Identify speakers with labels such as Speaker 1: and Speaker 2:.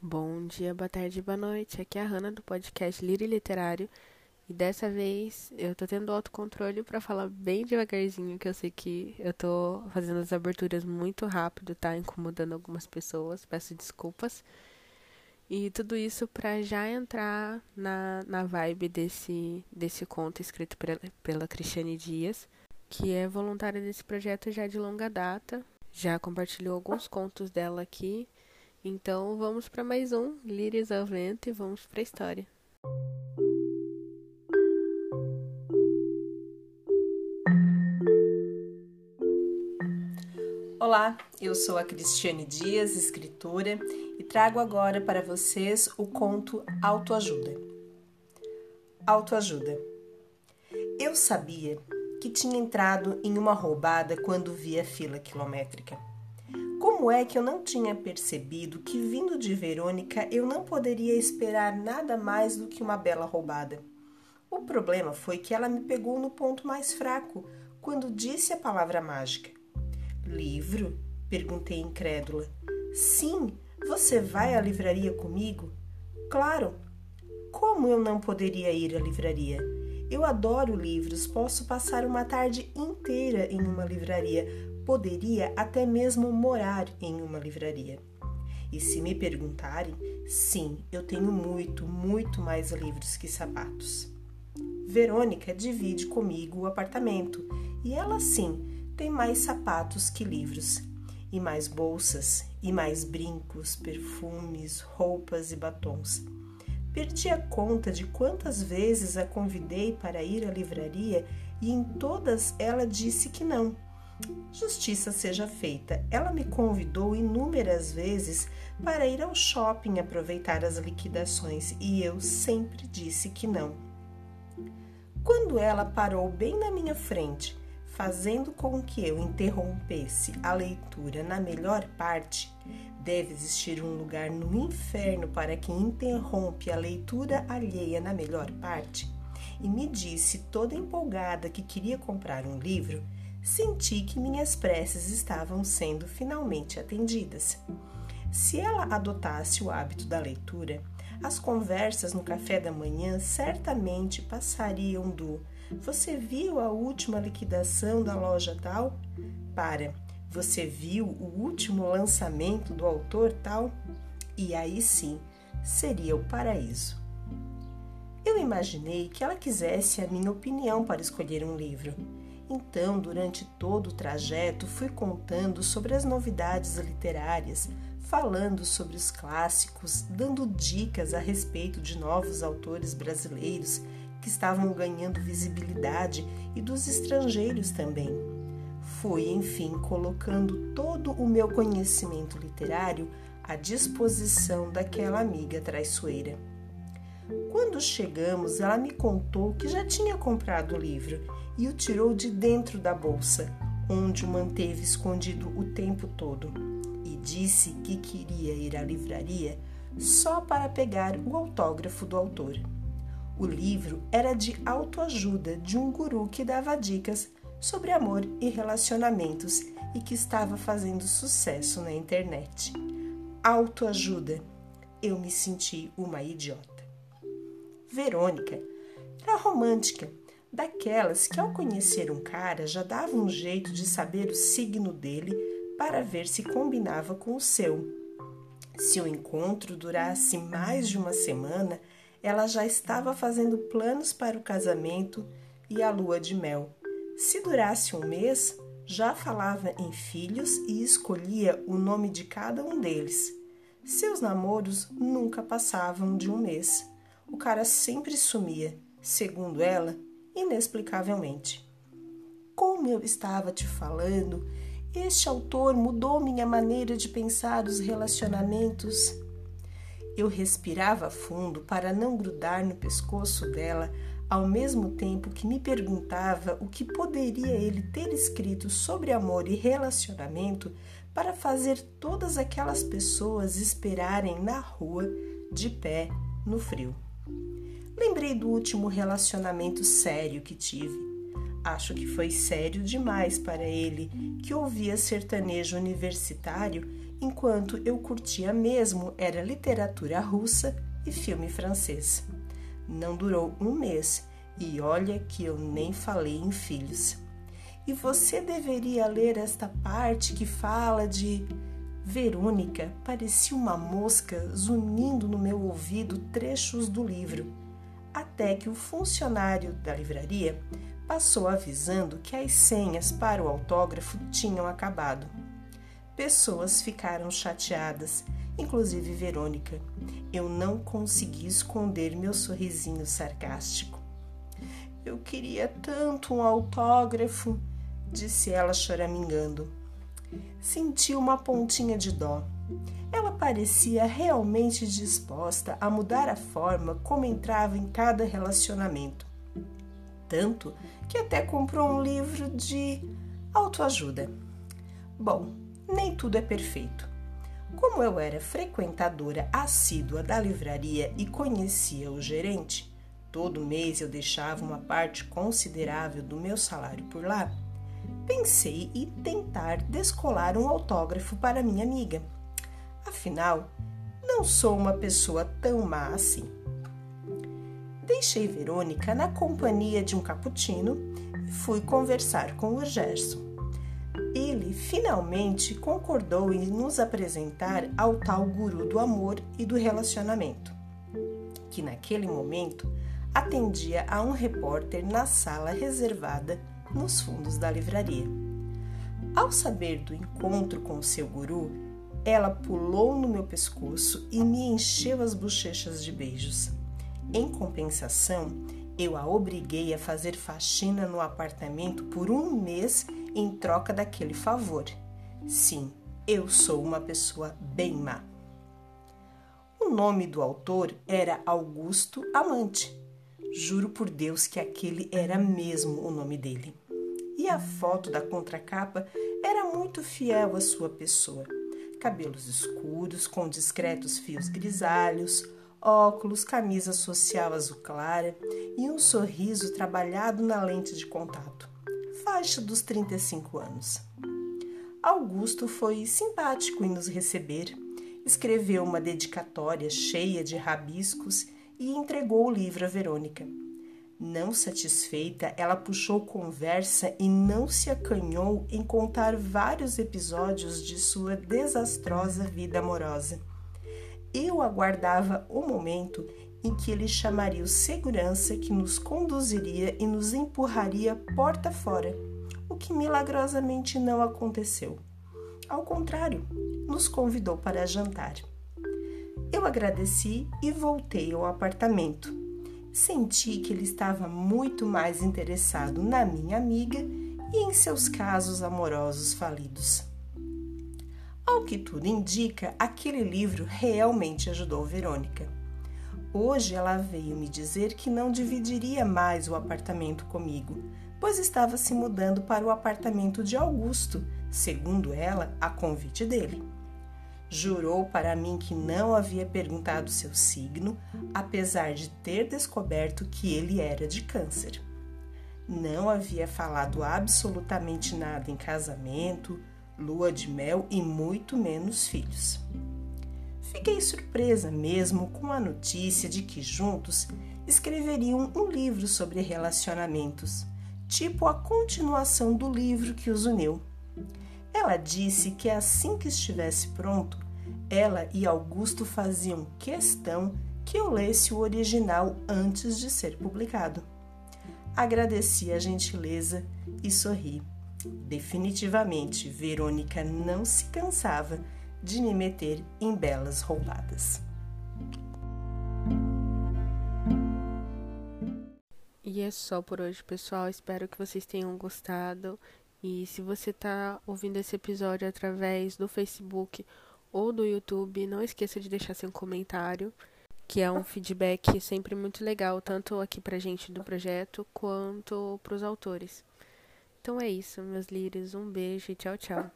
Speaker 1: Bom dia, boa tarde, boa noite. Aqui é a Hanna do podcast Lírio Literário. E dessa vez eu tô tendo autocontrole para falar bem devagarzinho, que eu sei que eu tô fazendo as aberturas muito rápido, tá incomodando algumas pessoas, peço desculpas. E tudo isso para já entrar na, na vibe desse, desse conto escrito pela, pela Cristiane Dias, que é voluntária desse projeto já de longa data. Já compartilhou alguns contos dela aqui então vamos para mais um Lírios ao Vento e vamos para a história.
Speaker 2: Olá, eu sou a Cristiane Dias, escritora, e trago agora para vocês o conto Autoajuda. Autoajuda. Eu sabia que tinha entrado em uma roubada quando vi a fila quilométrica. Como é que eu não tinha percebido que, vindo de Verônica, eu não poderia esperar nada mais do que uma bela roubada? O problema foi que ela me pegou no ponto mais fraco, quando disse a palavra mágica. Livro? perguntei incrédula. Sim, você vai à livraria comigo? Claro. Como eu não poderia ir à livraria? Eu adoro livros, posso passar uma tarde inteira em uma livraria, poderia até mesmo morar em uma livraria. E se me perguntarem, sim, eu tenho muito, muito mais livros que sapatos. Verônica divide comigo o apartamento e ela sim tem mais sapatos que livros, e mais bolsas, e mais brincos, perfumes, roupas e batons. Perdi a conta de quantas vezes a convidei para ir à livraria e em todas ela disse que não. Justiça seja feita, ela me convidou inúmeras vezes para ir ao shopping aproveitar as liquidações e eu sempre disse que não. Quando ela parou bem na minha frente, fazendo com que eu interrompesse a leitura na melhor parte, deve existir um lugar no inferno para quem interrompe a leitura alheia na melhor parte, e me disse toda empolgada que queria comprar um livro senti que minhas preces estavam sendo finalmente atendidas. Se ela adotasse o hábito da leitura, as conversas no café da manhã certamente passariam do Você viu a última liquidação da loja tal? para Você viu o último lançamento do autor tal? E aí sim seria o paraíso. Eu imaginei que ela quisesse a minha opinião para escolher um livro então, durante todo o trajeto, fui contando sobre as novidades literárias, falando sobre os clássicos, dando dicas a respeito de novos autores brasileiros que estavam ganhando visibilidade e dos estrangeiros também. Fui, enfim, colocando todo o meu conhecimento literário à disposição daquela amiga traiçoeira. Quando chegamos, ela me contou que já tinha comprado o livro e o tirou de dentro da bolsa, onde o manteve escondido o tempo todo, e disse que queria ir à livraria só para pegar o autógrafo do autor. O livro era de autoajuda de um guru que dava dicas sobre amor e relacionamentos e que estava fazendo sucesso na internet. Autoajuda. Eu me senti uma idiota. Verônica era romântica daquelas que ao conhecer um cara já dava um jeito de saber o signo dele para ver se combinava com o seu. Se o encontro durasse mais de uma semana, ela já estava fazendo planos para o casamento e a lua de mel. Se durasse um mês, já falava em filhos e escolhia o nome de cada um deles. Seus namoros nunca passavam de um mês. O cara sempre sumia. Segundo ela, inexplicavelmente. Como eu estava te falando, este autor mudou minha maneira de pensar os relacionamentos. Eu respirava fundo para não grudar no pescoço dela, ao mesmo tempo que me perguntava o que poderia ele ter escrito sobre amor e relacionamento para fazer todas aquelas pessoas esperarem na rua, de pé, no frio. Lembrei do último relacionamento sério que tive. Acho que foi sério demais para ele, que ouvia sertanejo universitário enquanto eu curtia mesmo era literatura russa e filme francês. Não durou um mês e olha que eu nem falei em filhos. E você deveria ler esta parte que fala de. Verônica parecia uma mosca zunindo no meu ouvido trechos do livro, até que o funcionário da livraria passou avisando que as senhas para o autógrafo tinham acabado. Pessoas ficaram chateadas, inclusive Verônica. Eu não consegui esconder meu sorrisinho sarcástico. Eu queria tanto um autógrafo, disse ela choramingando. Senti uma pontinha de dó. Ela parecia realmente disposta a mudar a forma como entrava em cada relacionamento. Tanto que até comprou um livro de autoajuda. Bom, nem tudo é perfeito. Como eu era frequentadora assídua da livraria e conhecia o gerente, todo mês eu deixava uma parte considerável do meu salário por lá. Pensei em tentar descolar um autógrafo para minha amiga. Afinal, não sou uma pessoa tão má assim. Deixei Verônica na companhia de um cappuccino e fui conversar com o Gerson ele finalmente concordou em nos apresentar ao tal guru do amor e do relacionamento, que naquele momento atendia a um repórter na sala reservada nos fundos da livraria. Ao saber do encontro com seu guru, ela pulou no meu pescoço e me encheu as bochechas de beijos. Em compensação, eu a obriguei a fazer faxina no apartamento por um mês em troca daquele favor. Sim, eu sou uma pessoa bem má. O nome do autor era Augusto Amante. Juro por Deus que aquele era mesmo o nome dele. E a foto da contracapa era muito fiel à sua pessoa. Cabelos escuros, com discretos fios grisalhos, óculos, camisa social azul clara e um sorriso trabalhado na lente de contato faixa dos 35 anos. Augusto foi simpático em nos receber, escreveu uma dedicatória cheia de rabiscos e entregou o livro a Verônica. Não satisfeita, ela puxou conversa e não se acanhou em contar vários episódios de sua desastrosa vida amorosa. Eu aguardava o momento em que ele chamaria o segurança que nos conduziria e nos empurraria porta fora, o que milagrosamente não aconteceu. Ao contrário, nos convidou para jantar. Eu agradeci e voltei ao apartamento. Senti que ele estava muito mais interessado na minha amiga e em seus casos amorosos falidos. Ao que tudo indica, aquele livro realmente ajudou Verônica. Hoje ela veio me dizer que não dividiria mais o apartamento comigo, pois estava se mudando para o apartamento de Augusto, segundo ela, a convite dele. Jurou para mim que não havia perguntado seu signo, apesar de ter descoberto que ele era de Câncer. Não havia falado absolutamente nada em casamento, lua de mel e muito menos filhos. Fiquei surpresa mesmo com a notícia de que juntos escreveriam um livro sobre relacionamentos, tipo a continuação do livro que os uniu. Ela disse que assim que estivesse pronto, ela e Augusto faziam questão que eu lesse o original antes de ser publicado. Agradeci a gentileza e sorri. Definitivamente, Verônica não se cansava de me meter em belas roubadas.
Speaker 1: E é só por hoje, pessoal. Espero que vocês tenham gostado. E se você está ouvindo esse episódio através do Facebook ou do YouTube, não esqueça de deixar seu comentário, que é um feedback sempre muito legal, tanto aqui pra gente do projeto quanto pros autores. Então é isso, meus lírios. Um beijo e tchau, tchau.